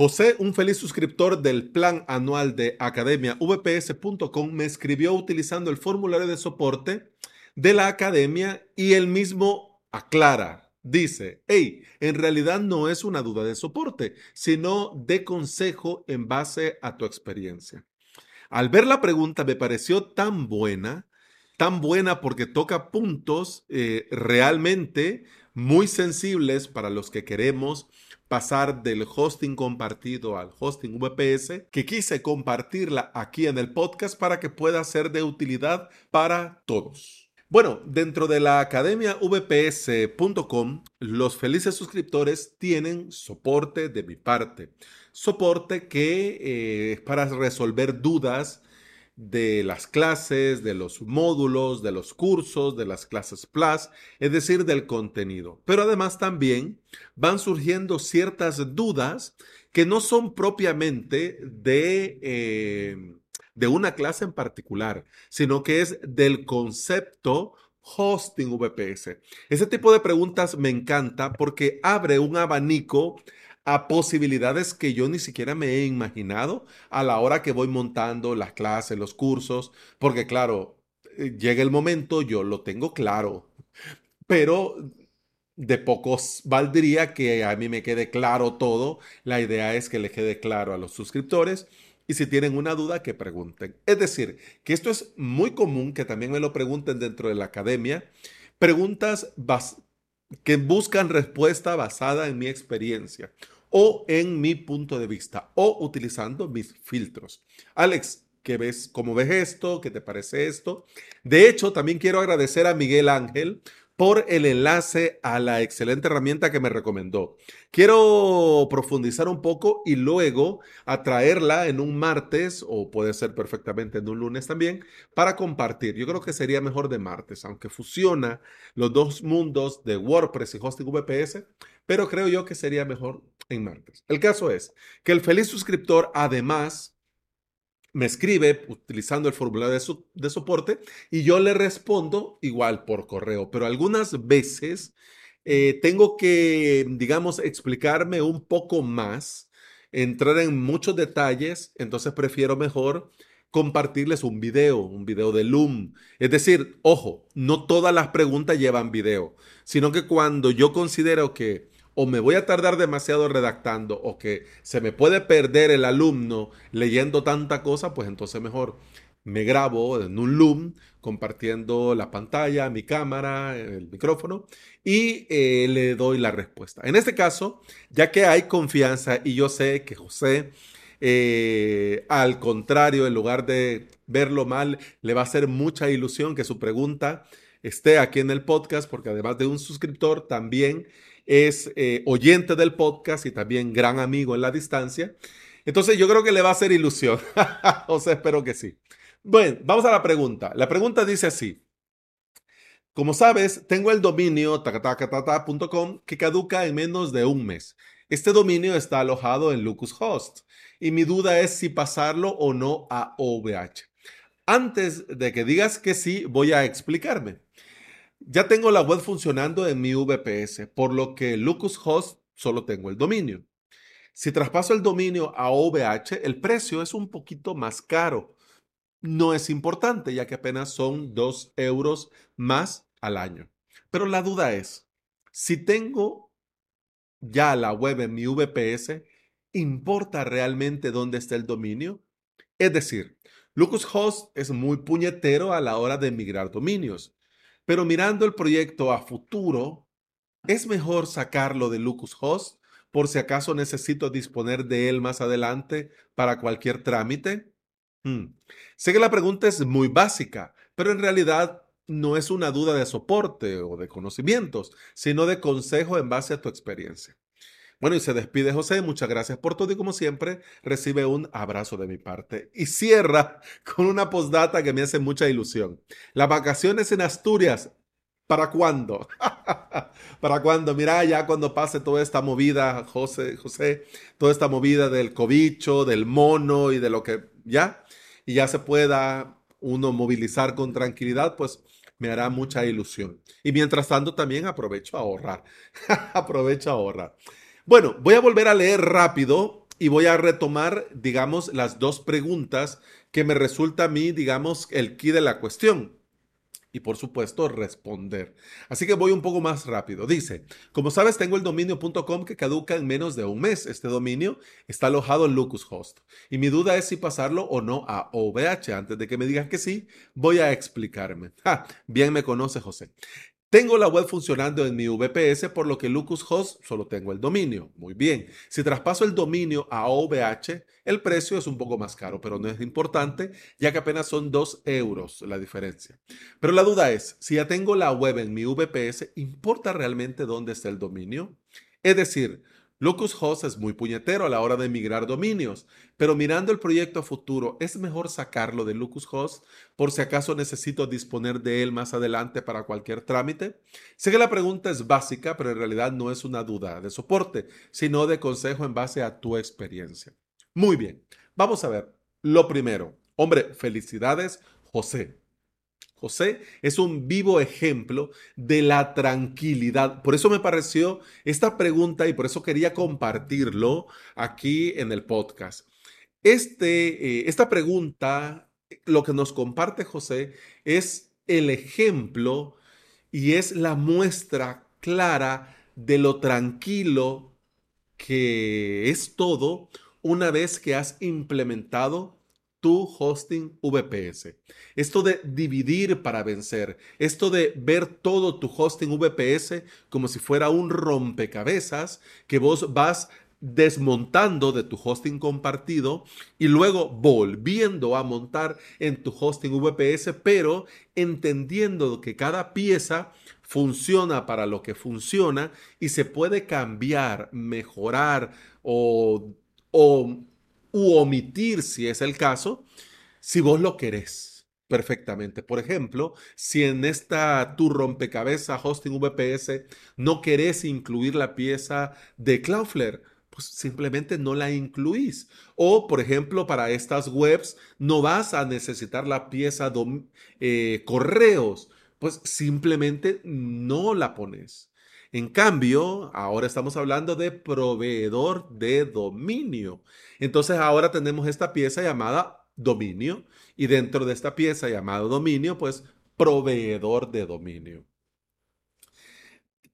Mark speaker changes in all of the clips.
Speaker 1: José, un feliz suscriptor del plan anual de academiavps.com, me escribió utilizando el formulario de soporte de la academia y él mismo aclara, dice, hey, en realidad no es una duda de soporte, sino de consejo en base a tu experiencia. Al ver la pregunta me pareció tan buena, tan buena porque toca puntos eh, realmente muy sensibles para los que queremos pasar del hosting compartido al hosting VPS, que quise compartirla aquí en el podcast para que pueda ser de utilidad para todos. Bueno, dentro de la academia vps.com, los felices suscriptores tienen soporte de mi parte. Soporte que eh, es para resolver dudas de las clases, de los módulos, de los cursos, de las clases Plus, es decir, del contenido. Pero además también van surgiendo ciertas dudas que no son propiamente de, eh, de una clase en particular, sino que es del concepto hosting VPS. Ese tipo de preguntas me encanta porque abre un abanico a posibilidades que yo ni siquiera me he imaginado a la hora que voy montando las clases, los cursos, porque claro, eh, llega el momento, yo lo tengo claro, pero de pocos valdría que a mí me quede claro todo. La idea es que le quede claro a los suscriptores y si tienen una duda, que pregunten. Es decir, que esto es muy común que también me lo pregunten dentro de la academia. Preguntas que buscan respuesta basada en mi experiencia o en mi punto de vista o utilizando mis filtros. Alex, ¿qué ves? ¿Cómo ves esto? ¿Qué te parece esto? De hecho, también quiero agradecer a Miguel Ángel por el enlace a la excelente herramienta que me recomendó. Quiero profundizar un poco y luego atraerla en un martes o puede ser perfectamente en un lunes también para compartir. Yo creo que sería mejor de martes, aunque fusiona los dos mundos de WordPress y hosting VPS, pero creo yo que sería mejor en martes. El caso es que el feliz suscriptor además me escribe utilizando el formulario de, soporte y yo le respondo igual por correo, pero algunas veces eh, tengo que, digamos, explicarme un poco más, entrar en muchos detalles, entonces prefiero mejor compartirles un video, un video de Loom. Es decir, ojo, no todas las preguntas llevan video, sino que cuando yo considero que o me voy a tardar demasiado redactando o que se me puede perder el alumno leyendo tanta cosa, pues entonces mejor me grabo en un Loom compartiendo la pantalla, mi cámara, el micrófono y eh, le doy la respuesta. En este caso, ya que hay confianza y yo sé que José, eh, al contrario, en lugar de verlo mal, le va a hacer mucha ilusión que su pregunta esté aquí en el podcast, porque además de un suscriptor, también es eh, oyente del podcast y también gran amigo en la distancia. Entonces yo creo que le va a hacer ilusión. o sea, espero que sí. Bueno, vamos a la pregunta. La pregunta dice así. Como sabes, tengo el dominio tacatacatata.com que caduca en menos de un mes. Este dominio está alojado en Host y mi duda es si pasarlo o no a OVH. Antes de que digas que sí, voy a explicarme. Ya tengo la web funcionando en mi VPS, por lo que Host solo tengo el dominio. Si traspaso el dominio a OVH, el precio es un poquito más caro. No es importante, ya que apenas son 2 euros más al año. Pero la duda es, si tengo ya la web en mi VPS, ¿importa realmente dónde está el dominio? Es decir, Host es muy puñetero a la hora de migrar dominios. Pero mirando el proyecto a futuro, es mejor sacarlo de Host por si acaso necesito disponer de él más adelante para cualquier trámite. Hmm. Sé que la pregunta es muy básica, pero en realidad no es una duda de soporte o de conocimientos, sino de consejo en base a tu experiencia. Bueno, y se despide José, muchas gracias por todo y como siempre recibe un abrazo de mi parte. Y cierra con una postdata que me hace mucha ilusión. Las vacaciones en Asturias, ¿para cuándo? ¿Para cuándo? Mira, ya cuando pase toda esta movida, José, José, toda esta movida del cobicho, del mono y de lo que ya, y ya se pueda uno movilizar con tranquilidad, pues me hará mucha ilusión. Y mientras tanto también aprovecho a ahorrar. aprovecho a ahorrar. Bueno, voy a volver a leer rápido y voy a retomar, digamos, las dos preguntas que me resulta a mí, digamos, el key de la cuestión y por supuesto responder. Así que voy un poco más rápido. Dice, como sabes, tengo el dominio.com que caduca en menos de un mes. Este dominio está alojado en Locushost. Y mi duda es si pasarlo o no a OVH. Antes de que me digas que sí, voy a explicarme. bien me conoce José. Tengo la web funcionando en mi VPS, por lo que Locushost solo tengo el dominio. Muy bien. Si traspaso el dominio a OVH, el precio es un poco más caro, pero no es importante, ya que apenas son 2 euros la diferencia. Pero la duda es, si ya tengo la web en mi VPS, ¿importa realmente dónde está el dominio? Es decir, Locushost es muy puñetero a la hora de migrar dominios, pero mirando el proyecto a futuro, ¿es mejor sacarlo de Locushost por si acaso necesito disponer de él más adelante para cualquier trámite? Sé que la pregunta es básica, pero en realidad no es una duda de soporte, sino de consejo en base a tu experiencia. Muy bien, vamos a ver. Lo primero, hombre, felicidades, José. José es un vivo ejemplo de la tranquilidad. Por eso me pareció esta pregunta y por eso quería compartirlo aquí en el podcast. Este, eh, esta pregunta, lo que nos comparte José, es el ejemplo y es la muestra clara de lo tranquilo que es todo una vez que has implementado tu hosting VPS. Esto de dividir para vencer, esto de ver todo tu hosting VPS como si fuera un rompecabezas que vos vas desmontando de tu hosting compartido y luego volviendo a montar en tu hosting VPS, pero entendiendo que cada pieza funciona para lo que funciona y se puede cambiar, mejorar o, o u omitir si es el caso, si vos lo querés perfectamente. Por ejemplo, si en esta tu rompecabezas hosting VPS no querés incluir la pieza de Cloudflare, pues simplemente no la incluís. O, por ejemplo, para estas webs no vas a necesitar la pieza eh, correos, pues simplemente no la pones. En cambio, ahora estamos hablando de proveedor de dominio. Entonces ahora tenemos esta pieza llamada dominio y dentro de esta pieza llamada dominio, pues proveedor de dominio.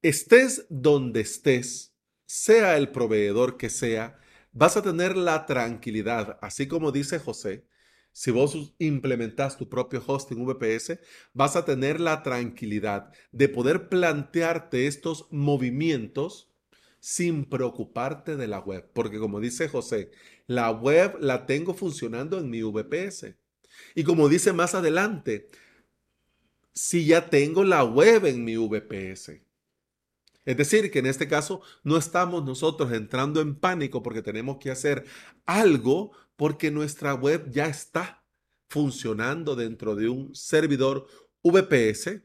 Speaker 1: Estés donde estés, sea el proveedor que sea, vas a tener la tranquilidad, así como dice José, si vos implementas tu propio hosting VPS, vas a tener la tranquilidad de poder plantearte estos movimientos sin preocuparte de la web. Porque como dice José, la web la tengo funcionando en mi VPS. Y como dice más adelante, si ya tengo la web en mi VPS. Es decir, que en este caso no estamos nosotros entrando en pánico porque tenemos que hacer algo porque nuestra web ya está funcionando dentro de un servidor VPS,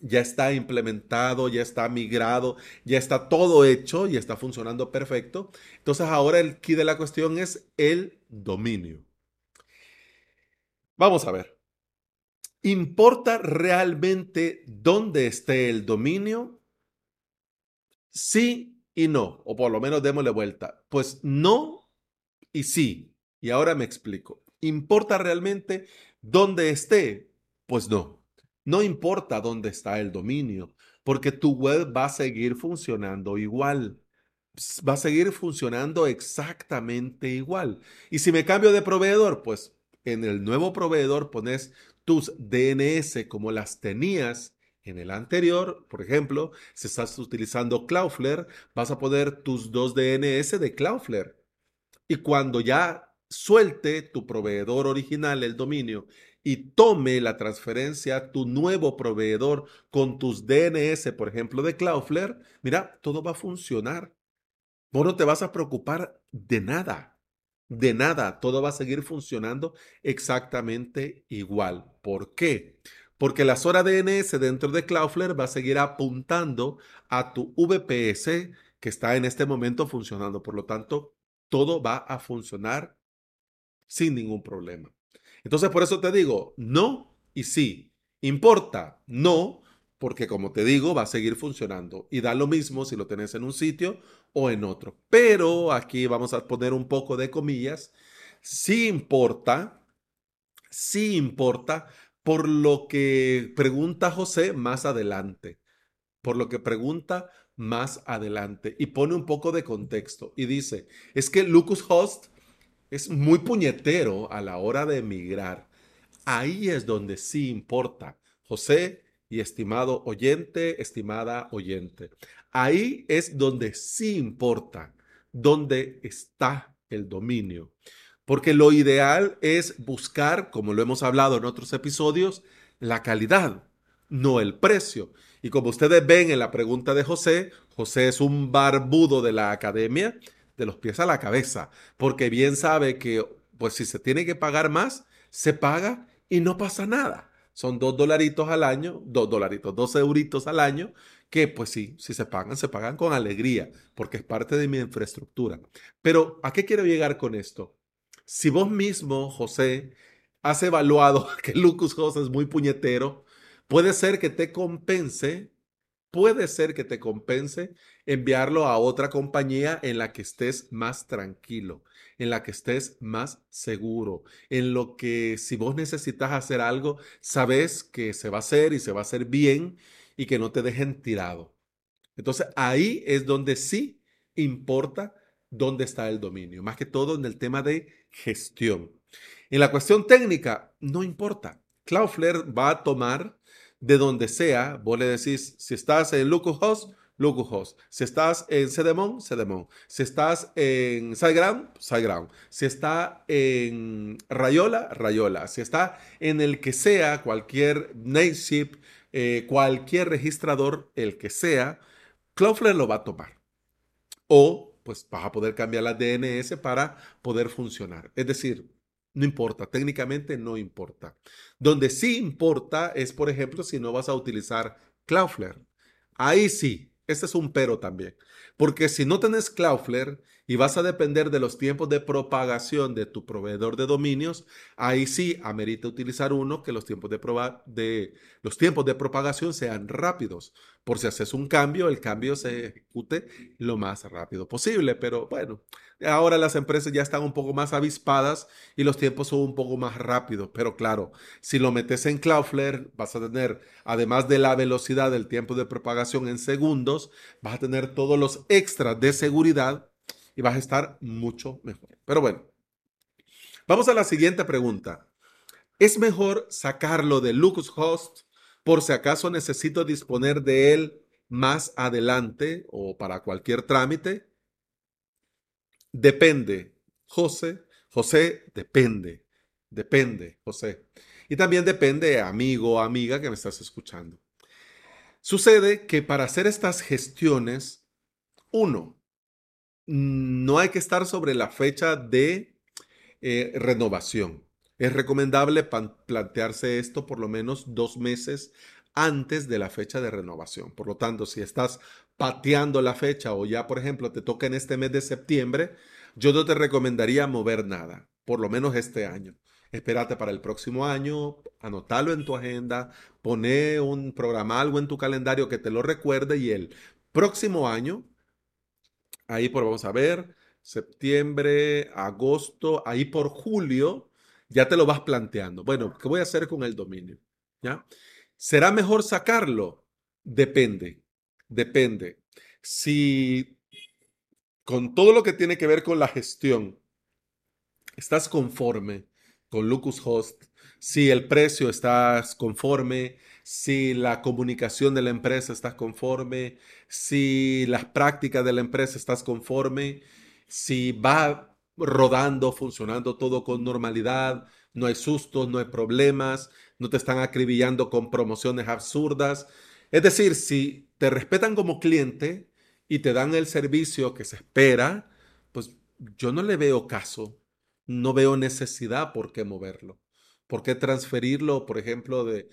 Speaker 1: ya está implementado, ya está migrado, ya está todo hecho y está funcionando perfecto. Entonces ahora el key de la cuestión es el dominio. Vamos a ver. ¿Importa realmente dónde esté el dominio? Sí y no, o por lo menos démosle vuelta. Pues no y sí. Y ahora me explico. ¿Importa realmente dónde esté? Pues no. No importa dónde está el dominio, porque tu web va a seguir funcionando igual. Va a seguir funcionando exactamente igual. Y si me cambio de proveedor, pues en el nuevo proveedor pones tus DNS como las tenías en el anterior, por ejemplo, si estás utilizando Cloudflare, vas a poner tus dos DNS de Cloudflare. Y cuando ya suelte tu proveedor original el dominio y tome la transferencia a tu nuevo proveedor con tus DNS, por ejemplo, de Cloudflare, mira, todo va a funcionar. Vos no te vas a preocupar de nada, de nada, todo va a seguir funcionando exactamente igual. ¿Por qué? Porque la zona DNS dentro de Cloudflare va a seguir apuntando a tu VPS que está en este momento funcionando. Por lo tanto, todo va a funcionar sin ningún problema. Entonces, por eso te digo, no y sí. ¿Importa? No, porque como te digo, va a seguir funcionando. Y da lo mismo si lo tenés en un sitio o en otro. Pero aquí vamos a poner un poco de comillas. Sí importa, sí importa por lo que pregunta José más adelante. Por lo que pregunta más adelante. Y pone un poco de contexto. Y dice, es que Lucas Host es muy puñetero a la hora de emigrar. Ahí es donde sí importa. José y estimado oyente, estimada oyente. Ahí es donde sí importa, donde está el dominio. Porque lo ideal es buscar, como lo hemos hablado en otros episodios, la calidad, no el precio. Y como ustedes ven en la pregunta de José, José es un barbudo de la academia, de los pies a la cabeza, porque bien sabe que, pues si se tiene que pagar más, se paga y no pasa nada son dos dolaritos al año, dos dolaritos, dos euritos al año, que pues sí, si se pagan, se pagan con alegría, porque es parte de mi infraestructura. Pero, ¿a qué quiero llegar con esto? Si vos mismo, José, has evaluado que Lucas José es muy puñetero, puede ser que te compense, puede ser que te compense enviarlo a otra compañía en la que estés más tranquilo, en la que estés más seguro, en lo que si vos necesitas hacer algo, sabes que se va a hacer y se va a hacer bien y que no te dejen tirado. Entonces ahí es donde sí importa dónde está el dominio, más que todo en el tema de gestión. En la cuestión técnica, no importa. Cloudflare va a tomar de donde sea, vos le decís, si estás en localhost, localhost. Si estás en Cedemon, Cedemon. Si estás en SiteGround, SiteGround. Si está en Rayola, Rayola. Si está en el que sea, cualquier nameship, eh, cualquier registrador, el que sea, Cloudflare lo va a tomar. O pues vas a poder cambiar la DNS para poder funcionar. Es decir, no importa, técnicamente no importa. Donde sí importa es, por ejemplo, si no vas a utilizar Cloudflare. Ahí sí, este es un pero también. Porque si no tenés Cloudflare y vas a depender de los tiempos de propagación de tu proveedor de dominios, ahí sí amerita utilizar uno que los tiempos de, los tiempos de propagación sean rápidos. Por si haces un cambio, el cambio se ejecute lo más rápido posible. Pero bueno, ahora las empresas ya están un poco más avispadas y los tiempos son un poco más rápidos. Pero claro, si lo metes en Cloudflare, vas a tener, además de la velocidad del tiempo de propagación en segundos, vas a tener todos los extras de seguridad y vas a estar mucho mejor. Pero bueno, vamos a la siguiente pregunta. ¿Es mejor sacarlo de Host por si acaso necesito disponer de él más adelante o para cualquier trámite? Depende, José. José, depende. Depende, José. Y también depende, amigo o amiga que me estás escuchando. Sucede que para hacer estas gestiones, uno, no hay que estar sobre la fecha de eh, renovación. Es recomendable plantearse esto por lo menos dos meses antes de la fecha de renovación. Por lo tanto, si estás pateando la fecha o ya, por ejemplo, te toca en este mes de septiembre, yo no te recomendaría mover nada, por lo menos este año. Espérate para el próximo año, anótalo en tu agenda, pone un programa, algo en tu calendario que te lo recuerde y el próximo año ahí por, vamos a ver, septiembre, agosto, ahí por julio, ya te lo vas planteando. Bueno, ¿qué voy a hacer con el dominio? ¿Ya? ¿Será mejor sacarlo? Depende, depende. Si con todo lo que tiene que ver con la gestión, estás conforme con Lucas Host, si el precio estás conforme, si la comunicación de la empresa estás conforme, si las prácticas de la empresa estás conforme, si va rodando, funcionando todo con normalidad, no hay sustos, no hay problemas, no te están acribillando con promociones absurdas. Es decir, si te respetan como cliente y te dan el servicio que se espera, pues yo no le veo caso, no veo necesidad por qué moverlo. ¿Por qué transferirlo, por ejemplo, de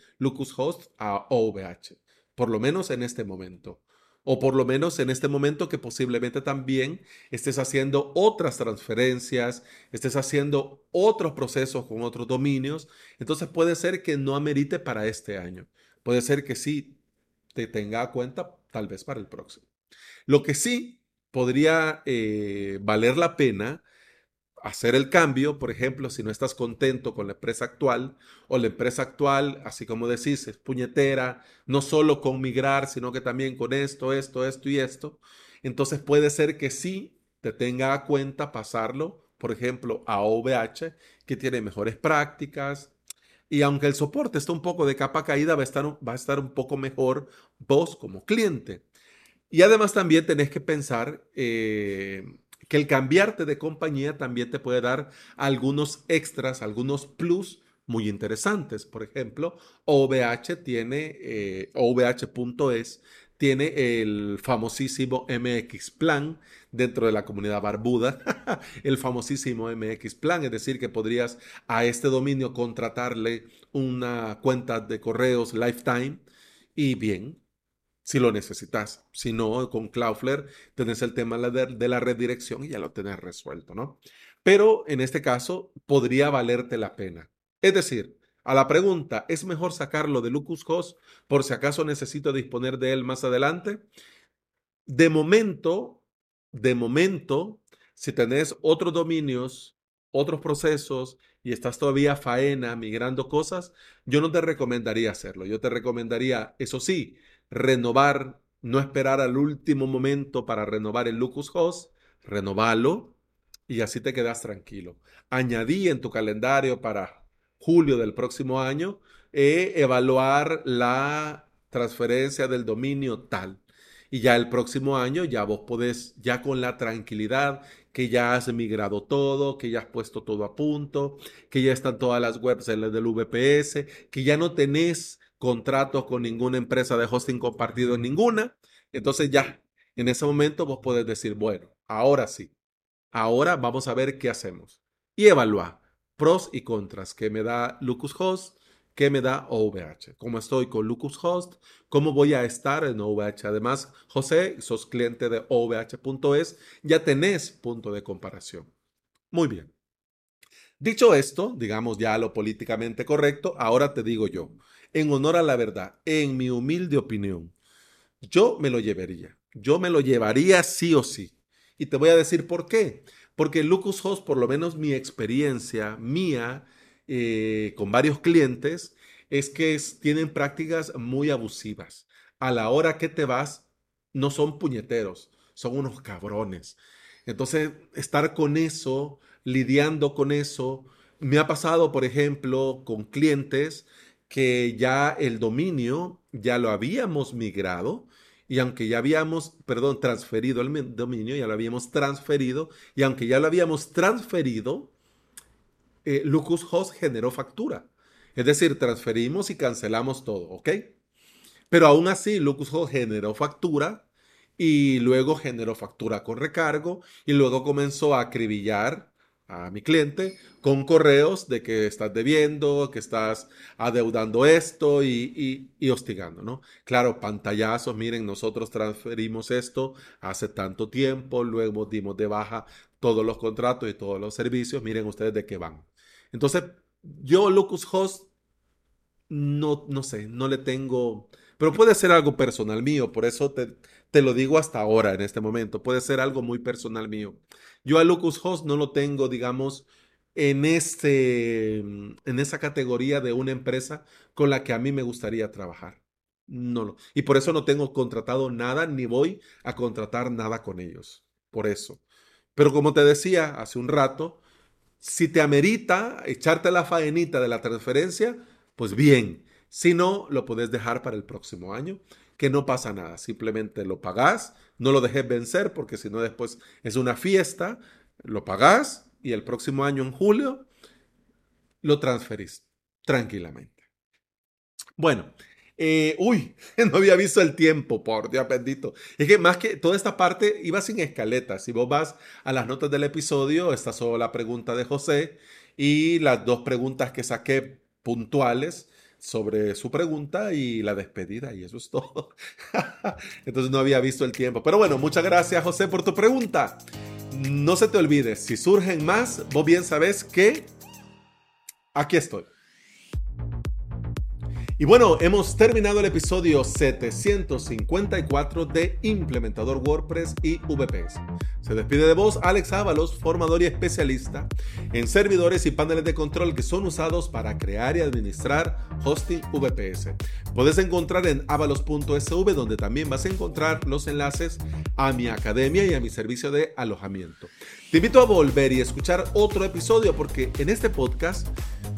Speaker 1: Host a OVH? Por lo menos en este momento. O por lo menos en este momento que posiblemente también estés haciendo otras transferencias, estés haciendo otros procesos con otros dominios. Entonces puede ser que no amerite para este año. Puede ser que sí te tenga a cuenta tal vez para el próximo. Lo que sí podría eh, valer la pena hacer el cambio, por ejemplo, si no estás contento con la empresa actual o la empresa actual, así como decís, es puñetera, no solo con migrar, sino que también con esto, esto, esto y esto, entonces puede ser que sí te tenga a cuenta pasarlo, por ejemplo, a OVH, que tiene mejores prácticas, y aunque el soporte está un poco de capa caída, va a estar, va a estar un poco mejor vos como cliente. Y además también tenés que pensar eh, que el cambiarte de compañía también te puede dar algunos extras, algunos plus muy interesantes. Por ejemplo, OVH tiene, eh, OVH.es tiene el famosísimo MX Plan dentro de la comunidad barbuda, el famosísimo MX Plan, es decir, que podrías a este dominio contratarle una cuenta de correos lifetime y bien, si lo necesitas. Si no, con Cloudflare tenés el tema de la redirección y ya lo tenés resuelto, ¿no? Pero en este caso podría valerte la pena. Es decir, a la pregunta, ¿es mejor sacarlo de Lucas Host por si acaso necesito disponer de él más adelante? De momento, de momento, si tenés otros dominios, otros procesos y estás todavía faena migrando cosas, yo no te recomendaría hacerlo. Yo te recomendaría, eso sí, renovar, no esperar al último momento para renovar el Lucas Host, renovarlo y así te quedas tranquilo. Añadí en tu calendario para julio del próximo año eh, evaluar la transferencia del dominio tal. Y ya el próximo año ya vos podés, ya con la tranquilidad que ya has migrado todo, que ya has puesto todo a punto, que ya están todas las webs del VPS, que ya no tenés contratos con ninguna empresa de hosting compartido en ninguna. Entonces ya, en ese momento vos podés decir, bueno, ahora sí, ahora vamos a ver qué hacemos. Y evaluar pros y contras que me da Host, que me da OVH. ¿Cómo estoy con Host? ¿Cómo voy a estar en OVH? Además, José, sos cliente de OVH.es, ya tenés punto de comparación. Muy bien. Dicho esto, digamos ya lo políticamente correcto, ahora te digo yo, en honor a la verdad, en mi humilde opinión, yo me lo llevaría. Yo me lo llevaría sí o sí. Y te voy a decir por qué. Porque Lucas Host, por lo menos mi experiencia mía eh, con varios clientes, es que tienen prácticas muy abusivas. A la hora que te vas, no son puñeteros, son unos cabrones. Entonces, estar con eso, lidiando con eso, me ha pasado, por ejemplo, con clientes que ya el dominio ya lo habíamos migrado y aunque ya habíamos, perdón, transferido el dominio, ya lo habíamos transferido y aunque ya lo habíamos transferido, eh, Lucas Host generó factura. Es decir, transferimos y cancelamos todo, ¿ok? Pero aún así, Lucas Host generó factura y luego generó factura con recargo y luego comenzó a acribillar a mi cliente con correos de que estás debiendo, que estás adeudando esto y, hostigando, ¿no? Claro, pantallazos, miren, nosotros transferimos esto hace tanto tiempo, luego dimos de baja todos los contratos y todos los servicios, miren ustedes de qué van. Entonces, yo, Lucas Host, no, no sé, no le tengo, pero puede ser algo personal mío, por eso te, te lo digo hasta ahora, en este momento, puede ser algo muy personal mío. Yo a Lucas Host no lo tengo, digamos, en, este, en esa categoría de una empresa con la que a mí me gustaría trabajar. No, no. Y por eso no tengo contratado nada ni voy a contratar nada con ellos. Por eso. Pero como te decía hace un rato, si te amerita echarte la faenita de la transferencia, pues bien. Si no, lo puedes dejar para el próximo año, que no pasa nada. Simplemente lo pagás, no lo dejes vencer porque si no después es una fiesta, lo pagás y el próximo año en julio lo transferís tranquilamente. Bueno, eh, uy, no había visto el tiempo, por Dios bendito. Es que más que toda esta parte iba sin escaleta. Si vos vas a las notas del episodio, está solo la pregunta de José y las dos preguntas que saqué puntuales sobre su pregunta y la despedida y eso es todo. Entonces no había visto el tiempo. Pero bueno, muchas gracias José por tu pregunta. No se te olvide, si surgen más, vos bien sabes que aquí estoy. Y bueno, hemos terminado el episodio 754 de Implementador WordPress y VPS. Se despide de vos Alex Ábalos, formador y especialista en servidores y paneles de control que son usados para crear y administrar hosting VPS. Puedes encontrar en avalos.sv donde también vas a encontrar los enlaces a mi academia y a mi servicio de alojamiento. Te invito a volver y escuchar otro episodio porque en este podcast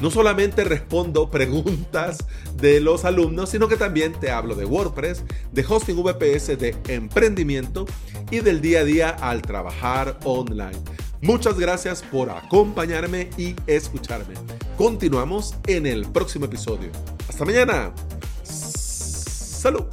Speaker 1: no solamente respondo preguntas de los alumnos, sino que también te hablo de WordPress, de hosting VPS, de emprendimiento y del día a día al trabajar online. Muchas gracias por acompañarme y escucharme. Continuamos en el próximo episodio. Hasta mañana. Salud.